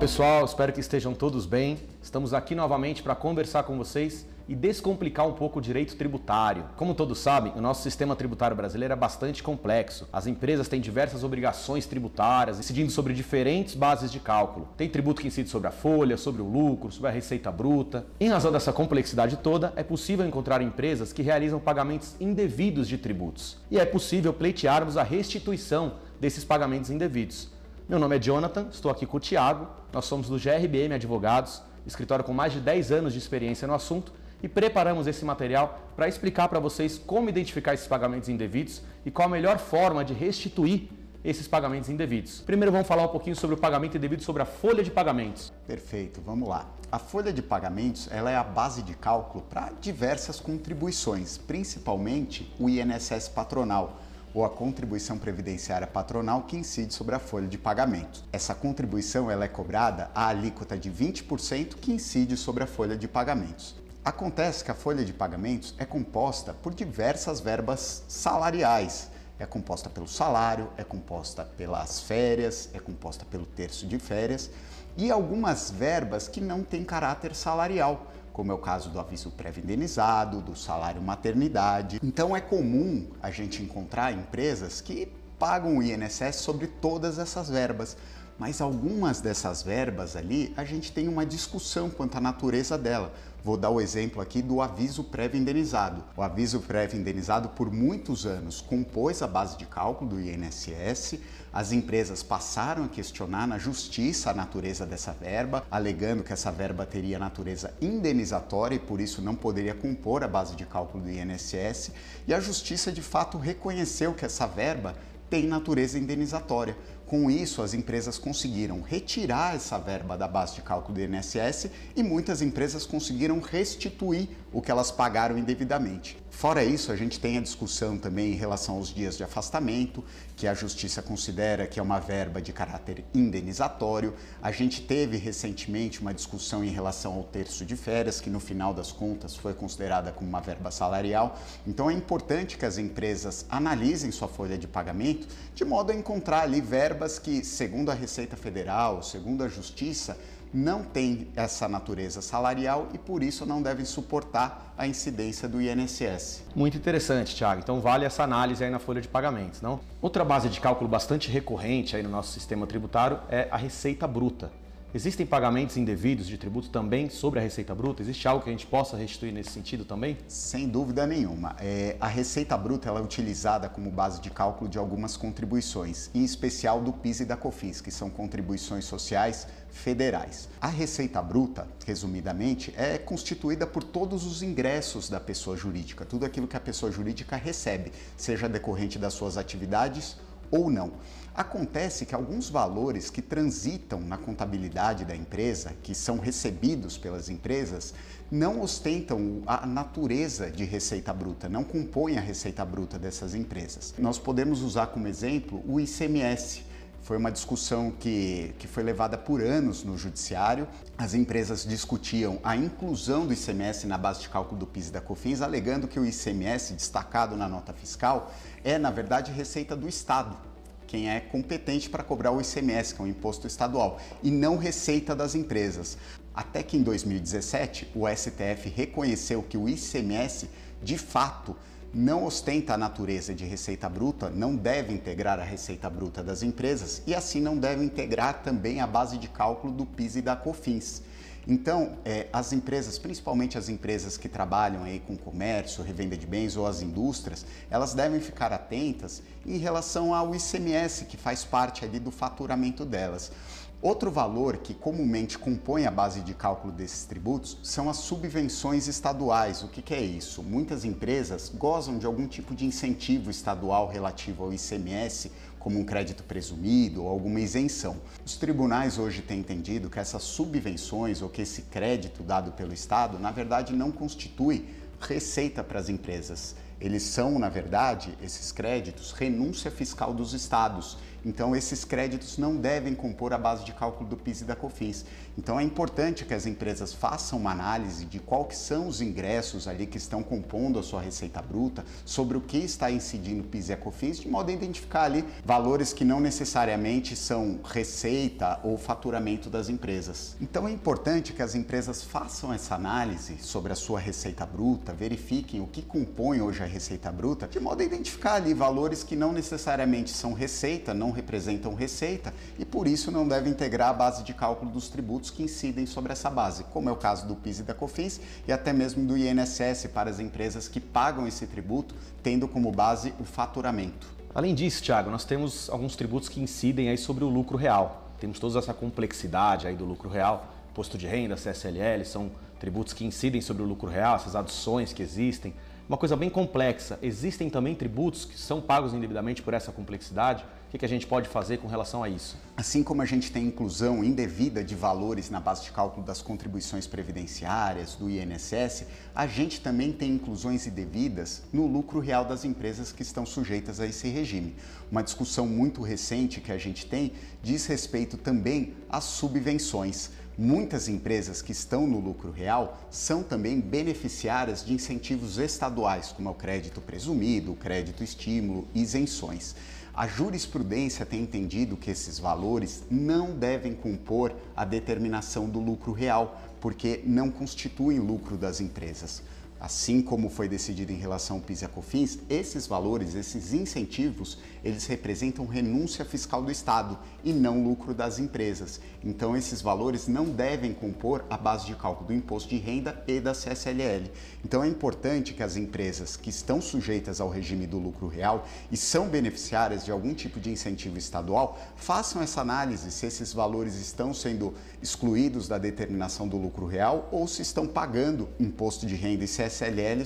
pessoal, espero que estejam todos bem. Estamos aqui novamente para conversar com vocês e descomplicar um pouco o direito tributário. Como todos sabem, o nosso sistema tributário brasileiro é bastante complexo. As empresas têm diversas obrigações tributárias, decidindo sobre diferentes bases de cálculo. Tem tributo que incide sobre a folha, sobre o lucro, sobre a receita bruta. Em razão dessa complexidade toda, é possível encontrar empresas que realizam pagamentos indevidos de tributos. E é possível pleitearmos a restituição desses pagamentos indevidos. Meu nome é Jonathan, estou aqui com o Tiago, nós somos do GRBM Advogados, escritório com mais de 10 anos de experiência no assunto e preparamos esse material para explicar para vocês como identificar esses pagamentos indevidos e qual a melhor forma de restituir esses pagamentos indevidos. Primeiro vamos falar um pouquinho sobre o pagamento indevido, sobre a folha de pagamentos. Perfeito, vamos lá. A folha de pagamentos ela é a base de cálculo para diversas contribuições, principalmente o INSS patronal ou a contribuição previdenciária patronal que incide sobre a folha de pagamento. Essa contribuição ela é cobrada a alíquota de 20% que incide sobre a folha de pagamentos. Acontece que a folha de pagamentos é composta por diversas verbas salariais. É composta pelo salário, é composta pelas férias, é composta pelo terço de férias e algumas verbas que não têm caráter salarial, como é o caso do aviso pré-indenizado, do salário maternidade. Então é comum a gente encontrar empresas que pagam o INSS sobre todas essas verbas, mas algumas dessas verbas ali a gente tem uma discussão quanto à natureza dela. Vou dar o exemplo aqui do aviso prévio indenizado. O aviso prévio indenizado por muitos anos compôs a base de cálculo do INSS. As empresas passaram a questionar na justiça a natureza dessa verba, alegando que essa verba teria natureza indenizatória e por isso não poderia compor a base de cálculo do INSS. E a justiça de fato reconheceu que essa verba tem natureza indenizatória. Com isso, as empresas conseguiram retirar essa verba da base de cálculo do INSS e muitas empresas conseguiram restituir o que elas pagaram indevidamente. Fora isso, a gente tem a discussão também em relação aos dias de afastamento, que a Justiça considera que é uma verba de caráter indenizatório. A gente teve recentemente uma discussão em relação ao terço de férias, que no final das contas foi considerada como uma verba salarial. Então é importante que as empresas analisem sua folha de pagamento de modo a encontrar ali verbas que, segundo a Receita Federal, segundo a Justiça, não têm essa natureza salarial e por isso não devem suportar a incidência do INSS. Muito interessante, Thiago. Então vale essa análise aí na folha de pagamentos, não? Outra base de cálculo bastante recorrente aí no nosso sistema tributário é a receita bruta. Existem pagamentos indevidos de tributo também sobre a receita bruta? Existe algo que a gente possa restituir nesse sentido também? Sem dúvida nenhuma. É, a receita bruta é utilizada como base de cálculo de algumas contribuições, em especial do PIS e da COFINS, que são contribuições sociais federais. A receita bruta, resumidamente, é constituída por todos os ingressos da pessoa jurídica, tudo aquilo que a pessoa jurídica recebe, seja decorrente das suas atividades ou não. Acontece que alguns valores que transitam na contabilidade da empresa, que são recebidos pelas empresas, não ostentam a natureza de receita bruta, não compõem a receita bruta dessas empresas. Nós podemos usar como exemplo o ICMS. Foi uma discussão que, que foi levada por anos no judiciário. As empresas discutiam a inclusão do ICMS na base de cálculo do PIS e da COFINS, alegando que o ICMS, destacado na nota fiscal, é, na verdade, receita do Estado quem é competente para cobrar o ICMS, que é um imposto estadual, e não receita das empresas. Até que em 2017 o STF reconheceu que o ICMS, de fato, não ostenta a natureza de receita bruta, não deve integrar a receita bruta das empresas e assim não deve integrar também a base de cálculo do PIS e da COFINS. Então, é, as empresas, principalmente as empresas que trabalham aí com comércio, revenda de bens ou as indústrias, elas devem ficar atentas em relação ao ICMS, que faz parte ali do faturamento delas. Outro valor que comumente compõe a base de cálculo desses tributos são as subvenções estaduais. O que, que, é isso? Muitas empresas gozam de algum tipo de incentivo estadual relativo ao ICMS, como um crédito presumido ou alguma isenção. Os tribunais hoje têm entendido que essas subvenções ou que esse crédito dado pelo Estado, na verdade, não constitui receita para as empresas Eles são, na verdade, esses créditos, renúncia fiscal dos estados. Então, esses créditos não devem compor a base de cálculo do PIS e da COFINS. Então, é importante que as empresas façam uma análise de quais são os ingressos ali que estão compondo a sua receita bruta, sobre o que está incidindo PIS e COFINS, de modo a identificar ali valores que não necessariamente são receita ou faturamento das empresas. Então, é importante que as empresas façam essa análise sobre a sua receita bruta, verifiquem o que compõe hoje a receita bruta, de modo a identificar ali valores que não necessariamente são receita, não representam receita e por isso não devem integrar a base de cálculo dos tributos que incidem sobre essa base, como é o caso do PIS e da COFINS e até mesmo do INSS para as empresas que pagam esse tributo, tendo como base o faturamento. Além disso, Thiago, nós temos alguns tributos que incidem aí sobre o lucro real. Temos toda essa complexidade aí do lucro real, posto de renda, CSLL, são tributos que incidem sobre o lucro real, essas adições que existem, uma coisa bem complexa. Existem também tributos que são pagos indevidamente por essa complexidade. O que a gente pode fazer com relação a isso? Assim como a gente tem inclusão indevida de valores na base de cálculo das contribuições previdenciárias, do INSS, a gente também tem inclusões indevidas no lucro real das empresas que estão sujeitas a esse regime. Uma discussão muito recente que a gente tem diz respeito também às subvenções. Muitas empresas que estão no lucro real são também beneficiárias de incentivos estaduais, como o crédito presumido, o crédito estímulo, isenções. A jurisprudência tem entendido que esses valores não devem compor a determinação do lucro real, porque não constituem lucro das empresas. Assim como foi decidido em relação ao PIS e a COFINS, esses valores, esses incentivos, eles representam renúncia fiscal do Estado e não lucro das empresas. Então, esses valores não devem compor a base de cálculo do imposto de renda e da CSLL. Então, é importante que as empresas que estão sujeitas ao regime do lucro real e são beneficiárias de algum tipo de incentivo estadual façam essa análise se esses valores estão sendo excluídos da determinação do lucro real ou se estão pagando imposto de renda e CSLL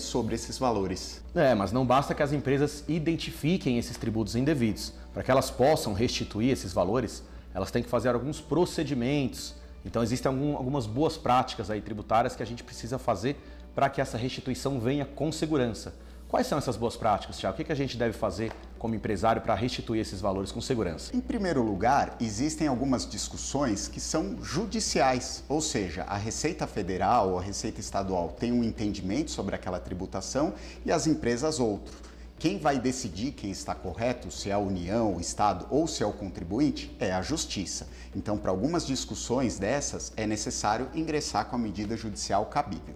sobre esses valores. É, mas não basta que as empresas identifiquem esses tributos indevidos. Para que elas possam restituir esses valores, elas têm que fazer alguns procedimentos. Então existem algum, algumas boas práticas aí tributárias que a gente precisa fazer para que essa restituição venha com segurança. Quais são essas boas práticas, Tiago? O que a gente deve fazer como empresário para restituir esses valores com segurança? Em primeiro lugar, existem algumas discussões que são judiciais, ou seja, a Receita Federal ou a Receita Estadual tem um entendimento sobre aquela tributação e as empresas outro. Quem vai decidir quem está correto, se é a União, o Estado ou se é o contribuinte, é a Justiça. Então, para algumas discussões dessas, é necessário ingressar com a medida judicial cabível.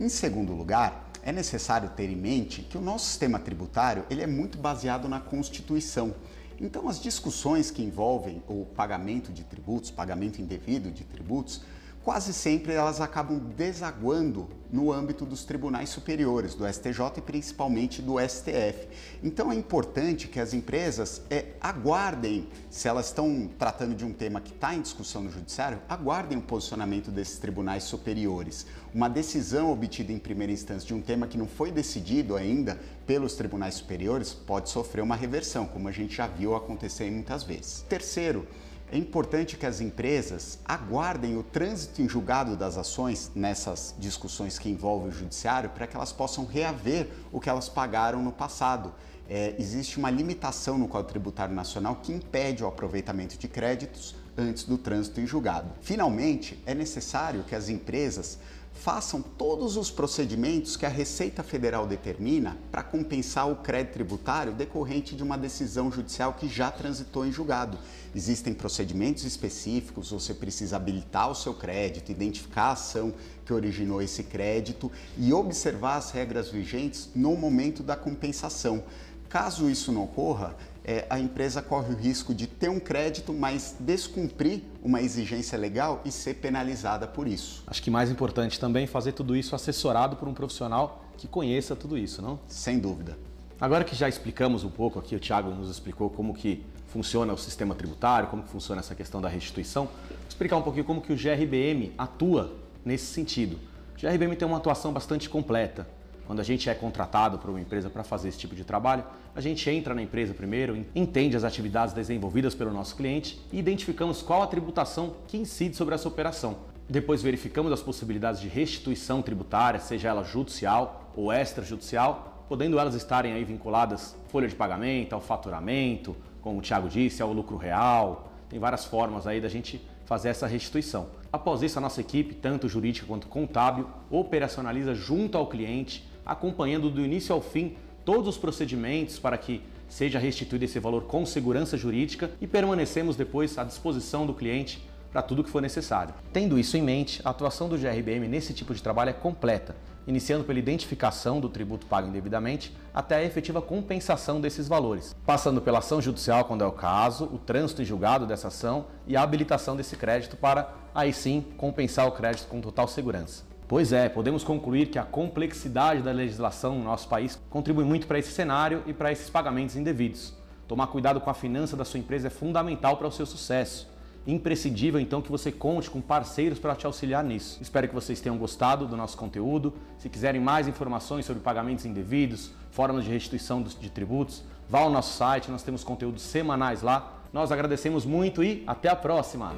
Em segundo lugar, é necessário ter em mente que o nosso sistema tributário ele é muito baseado na Constituição. Então, as discussões que envolvem o pagamento de tributos, pagamento indevido de tributos, quase sempre elas acabam desaguando no âmbito dos tribunais superiores, do STJ e principalmente do STF. Então é importante que as empresas é, aguardem, se elas estão tratando de um tema que está em discussão no judiciário, aguardem o posicionamento desses tribunais superiores. Uma decisão obtida em primeira instância de um tema que não foi decidido ainda pelos tribunais superiores pode sofrer uma reversão, como a gente já viu acontecer muitas vezes. Terceiro, é importante que as empresas aguardem o trânsito em julgado das ações nessas discussões que envolvem o judiciário para que elas possam reaver o que elas pagaram no passado. É, existe uma limitação no Código Tributário Nacional que impede o aproveitamento de créditos antes do trânsito em julgado. Finalmente, é necessário que as empresas façam todos os procedimentos que a Receita Federal determina para compensar o crédito tributário decorrente de uma decisão judicial que já transitou em julgado. Existem procedimentos específicos, você precisa habilitar o seu crédito, identificar a ação que originou esse crédito e observar as regras vigentes no momento da compensação. Caso isso não ocorra, é, a empresa corre o risco de ter um crédito, mas descumprir uma exigência legal e ser penalizada por isso. Acho que mais importante também fazer tudo isso assessorado por um profissional que conheça tudo isso, não? Sem dúvida. Agora que já explicamos um pouco aqui, o Thiago nos explicou como que funciona o sistema tributário, como que funciona essa questão da restituição, vou explicar um pouquinho como que o GRBM atua nesse sentido. O GRBM tem uma atuação bastante completa. Quando a gente é contratado por uma empresa para fazer esse tipo de trabalho, a gente entra na empresa primeiro, entende as atividades desenvolvidas pelo nosso cliente e identificamos qual a tributação que incide sobre essa operação. Depois verificamos as possibilidades de restituição tributária, seja ela judicial ou extrajudicial, podendo elas estarem aí vinculadas à folha de pagamento, ao faturamento, como o Thiago disse, ao lucro real. Tem várias formas aí da gente fazer essa restituição. Após isso, a nossa equipe, tanto jurídica quanto contábil, operacionaliza junto ao cliente, acompanhando do início ao fim todos os procedimentos para que seja restituído esse valor com segurança jurídica e permanecemos depois à disposição do cliente para tudo que for necessário. Tendo isso em mente, a atuação do GRBM nesse tipo de trabalho é completa, iniciando pela identificação do tributo pago indevidamente até a efetiva compensação desses valores, passando pela ação judicial quando é o caso, o trânsito em julgado dessa ação e a habilitação desse crédito para, aí sim, compensar o crédito com total segurança. Pois é, podemos concluir que a complexidade da legislação no nosso país contribui muito para esse cenário e para esses pagamentos indevidos. Tomar cuidado com a finança da sua empresa é fundamental para o seu sucesso imprescindível então que você conte com parceiros para te auxiliar nisso. Espero que vocês tenham gostado do nosso conteúdo. Se quiserem mais informações sobre pagamentos indevidos, formas de restituição de tributos, vá ao nosso site, nós temos conteúdos semanais lá. Nós agradecemos muito e até a próxima!